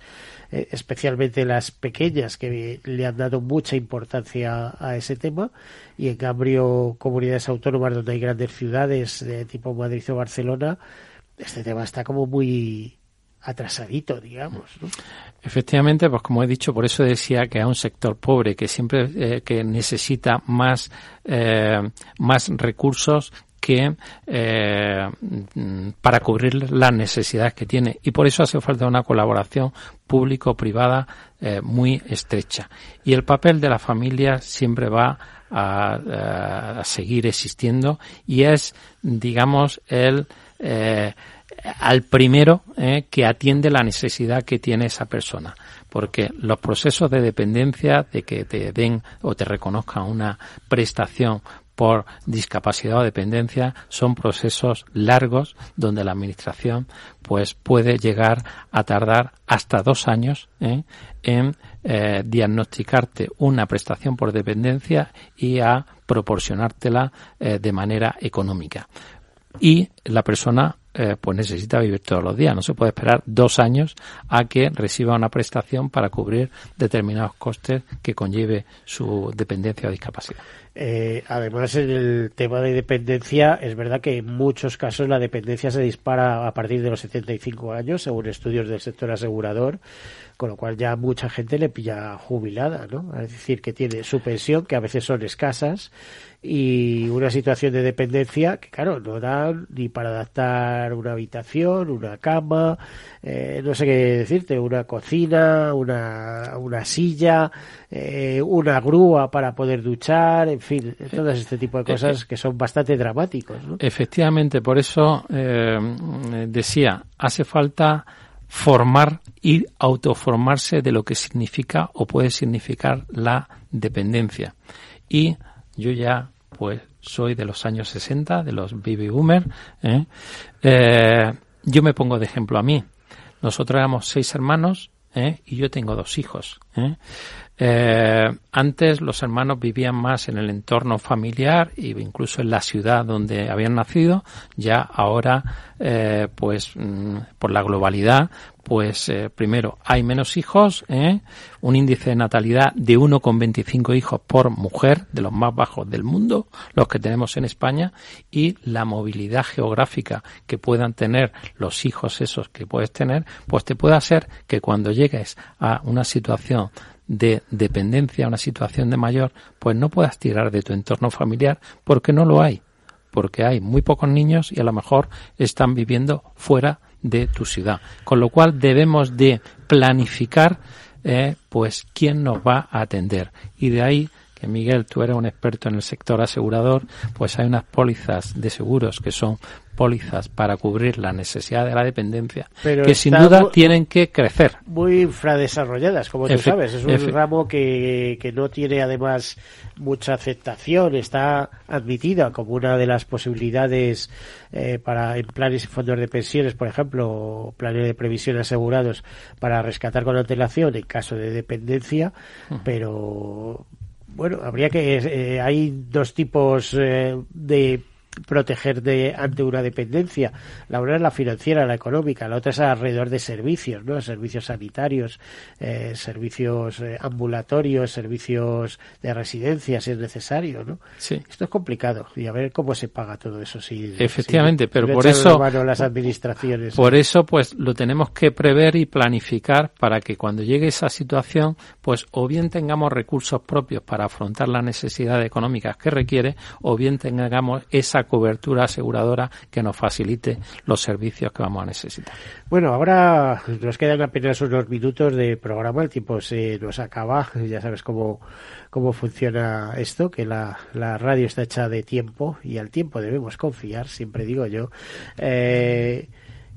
eh, especialmente las pequeñas, que le han dado mucha importancia a ese tema y en cambio comunidades autónomas donde hay grandes ciudades de tipo Madrid o Barcelona, este tema está como muy atrasadito, digamos. Efectivamente, pues como he dicho, por eso decía que es un sector pobre que siempre eh, que necesita más eh, más recursos que eh, para cubrir las necesidades que tiene y por eso hace falta una colaboración público-privada eh, muy estrecha y el papel de la familia siempre va a, a seguir existiendo y es digamos el eh, al primero eh, que atiende la necesidad que tiene esa persona. Porque los procesos de dependencia, de que te den o te reconozcan una prestación por discapacidad o dependencia son procesos largos donde la administración pues puede llegar a tardar hasta dos años ¿eh? en eh, diagnosticarte una prestación por dependencia y a proporcionártela eh, de manera económica y la persona eh, pues necesita vivir todos los días. No se puede esperar dos años a que reciba una prestación para cubrir determinados costes que conlleve su dependencia o discapacidad. Eh, además, en el tema de dependencia, es verdad que en muchos casos la dependencia se dispara a partir de los 75 años, según estudios del sector asegurador, con lo cual ya mucha gente le pilla jubilada, ¿no? Es decir, que tiene su pensión, que a veces son escasas, y una situación de dependencia que, claro, no dan ni para adaptar una habitación, una cama, eh, no sé qué decirte, una cocina, una, una silla, eh, una grúa para poder duchar, en fin, todo este tipo de cosas que son bastante dramáticos. ¿no? Efectivamente, por eso eh, decía, hace falta formar y autoformarse de lo que significa o puede significar la dependencia. Y yo ya pues soy de los años 60, de los baby boomers. ¿eh? Eh, yo me pongo de ejemplo a mí. Nosotros éramos seis hermanos ¿eh? y yo tengo dos hijos. ¿Eh? Antes los hermanos vivían más en el entorno familiar e incluso en la ciudad donde habían nacido. Ya ahora, eh, pues mm, por la globalidad, pues eh, primero hay menos hijos, ¿eh? un índice de natalidad de 1,25 hijos por mujer, de los más bajos del mundo, los que tenemos en España, y la movilidad geográfica que puedan tener los hijos esos que puedes tener, pues te puede hacer que cuando llegues a una situación de dependencia, una situación de mayor, pues no puedas tirar de tu entorno familiar porque no lo hay, porque hay muy pocos niños y a lo mejor están viviendo fuera de tu ciudad. Con lo cual debemos de planificar eh, pues quién nos va a atender. Y de ahí que Miguel, tú eres un experto en el sector asegurador, pues hay unas pólizas de seguros que son pólizas para cubrir la necesidad de la dependencia, que sin duda tienen que crecer. Muy infradesarrolladas, como tú sabes. Es un ramo que, que no tiene además mucha aceptación, está admitida como una de las posibilidades eh, para en planes y fondos de pensiones, por ejemplo, planes de previsión asegurados para rescatar con antelación en caso de dependencia, pero bueno, habría que. Eh, hay dos tipos eh, de proteger de ante una dependencia. La una es la financiera, la económica, la otra es alrededor de servicios, ¿no? Servicios sanitarios, eh, servicios eh, ambulatorios, servicios de residencia si es necesario, ¿no? Sí. Esto es complicado y a ver cómo se paga todo eso si Efectivamente, pero por eso las administraciones. Por eso pues lo tenemos que prever y planificar para que cuando llegue esa situación, pues o bien tengamos recursos propios para afrontar las necesidades económicas que requiere o bien tengamos esa cobertura aseguradora que nos facilite los servicios que vamos a necesitar. Bueno, ahora nos quedan apenas unos minutos de programa, el tiempo se nos acaba, ya sabes cómo, cómo funciona esto, que la, la radio está hecha de tiempo y al tiempo debemos confiar, siempre digo yo. Eh,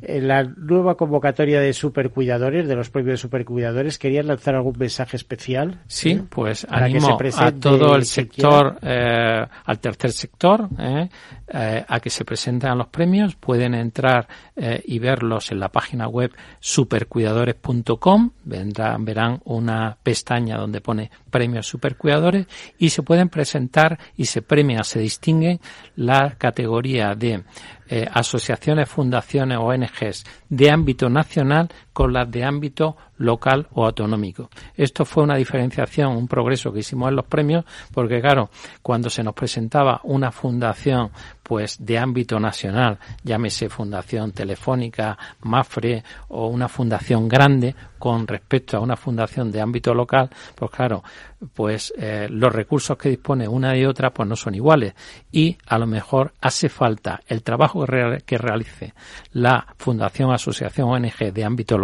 la nueva convocatoria de supercuidadores, de los premios supercuidadores, ¿querían lanzar algún mensaje especial? Sí, pues animo a todo el sector, eh, al tercer sector, eh, eh, a que se presenten a los premios. Pueden entrar y verlos en la página web supercuidadores.com. Vendrán, verán una pestaña donde pone premios supercuidadores y se pueden presentar y se premia, se distinguen la categoría de eh, asociaciones, fundaciones, De ámbito nacional con las de ámbito local o autonómico. Esto fue una diferenciación, un progreso que hicimos en los premios, porque claro, cuando se nos presentaba una fundación pues de ámbito nacional, llámese Fundación Telefónica, Mafre o una fundación grande con respecto a una fundación de ámbito local, pues claro, pues eh, los recursos que dispone una y otra pues no son iguales y a lo mejor hace falta el trabajo que realice la Fundación Asociación ONG de ámbito local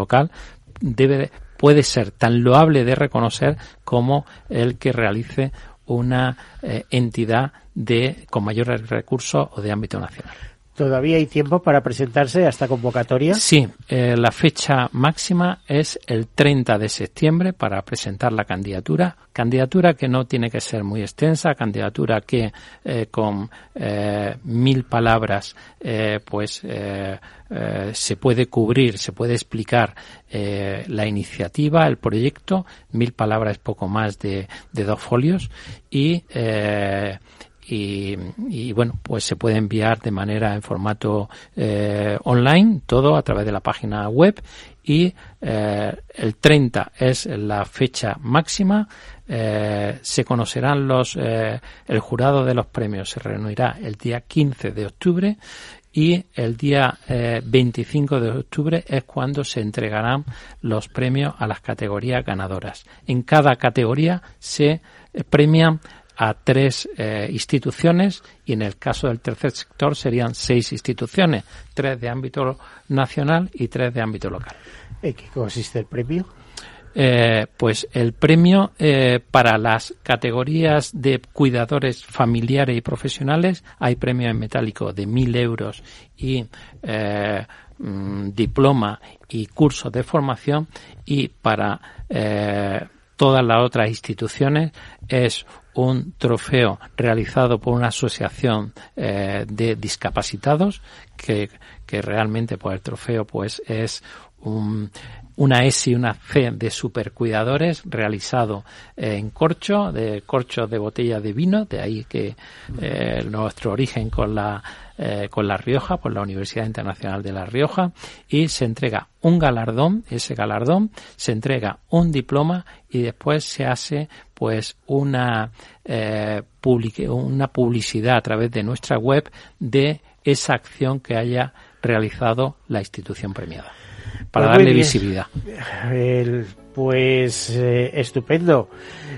debe puede ser tan loable de reconocer como el que realice una eh, entidad de con mayores recursos o de ámbito nacional. ¿Todavía hay tiempo para presentarse a esta convocatoria? Sí, eh, la fecha máxima es el 30 de septiembre para presentar la candidatura. Candidatura que no tiene que ser muy extensa, candidatura que eh, con eh, mil palabras pues se puede cubrir, se puede explicar la iniciativa, el proyecto. Mil palabras es poco más de dos folios y y, bueno, pues se puede enviar de manera en formato eh, online, todo a través de la página web y eh, el 30 es la fecha máxima. Eh, se conocerán los, el jurado de los premios se reunirá el día 15 de octubre y el día 25 de octubre es cuando se entregarán los premios a las categorías ganadoras. En cada categoría se premian a tres eh, instituciones y en el caso del tercer sector serían seis instituciones, tres de ámbito nacional y tres de ámbito local. ¿En qué consiste el premio? Eh, pues el premio eh, para las categorías de cuidadores familiares y profesionales hay premio en metálico de mil euros y mm, diploma y cursos de formación y para todas las otras instituciones es un trofeo realizado por una asociación eh, de discapacitados que, que realmente pues el trofeo pues es un, una y una C de supercuidadores realizado en corcho, de corcho de botella de vino, de ahí que eh, nuestro origen con la eh, con La Rioja, por la Universidad Internacional de La Rioja, y se entrega un galardón, ese galardón, se entrega un diploma y después se hace pues una, eh, una publicidad a través de nuestra web de esa acción que haya realizado la institución premiada para pues darle visibilidad. El Pues eh, estupendo.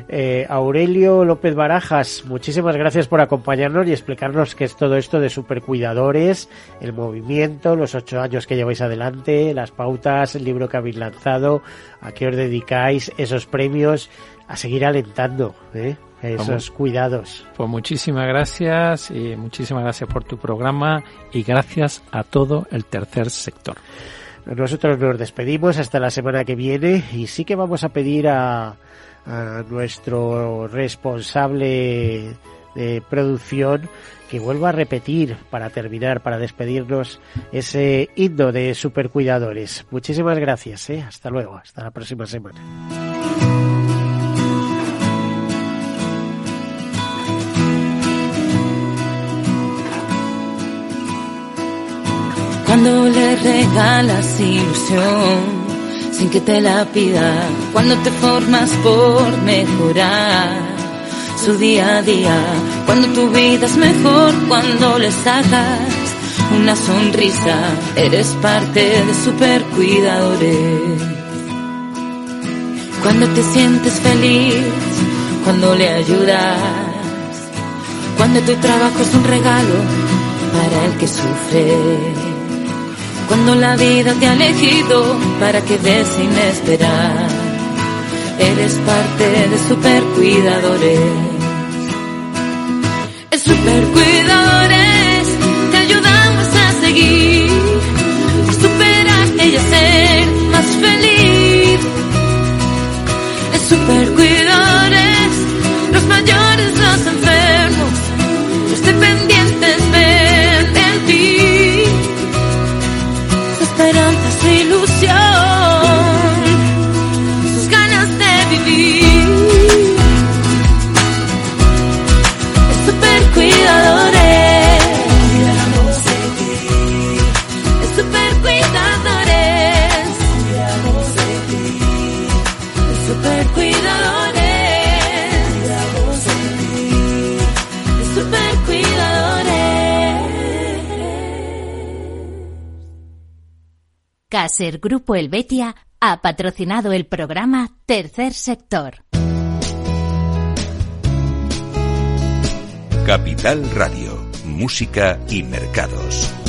Eh, Aurelio López Barajas, muchísimas gracias por acompañarnos y explicarnos qué es todo esto de supercuidadores, el movimiento, los ocho años que lleváis adelante, las pautas, el libro que habéis lanzado, a qué os dedicáis, esos premios, a seguir alentando ¿eh? esos cuidados. Pues muchísimas gracias y muchísimas gracias por tu programa y gracias a todo el tercer sector. Nosotros nos despedimos hasta la semana que viene y sí que vamos a pedir a, a nuestro responsable de producción que vuelva a repetir para terminar, para despedirnos, ese himno de supercuidadores. Muchísimas gracias, ¿eh? hasta luego, hasta la próxima semana. Cuando le regalas ilusión sin que te la pida, cuando te formas por mejorar su día a día, cuando tu vida es mejor, cuando le sacas una sonrisa, eres parte de supercuidadores. Cuando te sientes feliz, cuando le ayudas, cuando tu trabajo es un regalo para el que sufre cuando la vida te ha elegido para que des sin esperar. Eres parte de supercuidadores. Es supercuidadores, te ayudamos a seguir, a superarte y a ser más feliz. Es supercuidadores, Caser Grupo Helvetia ha patrocinado el programa Tercer Sector. Capital Radio, Música y Mercados.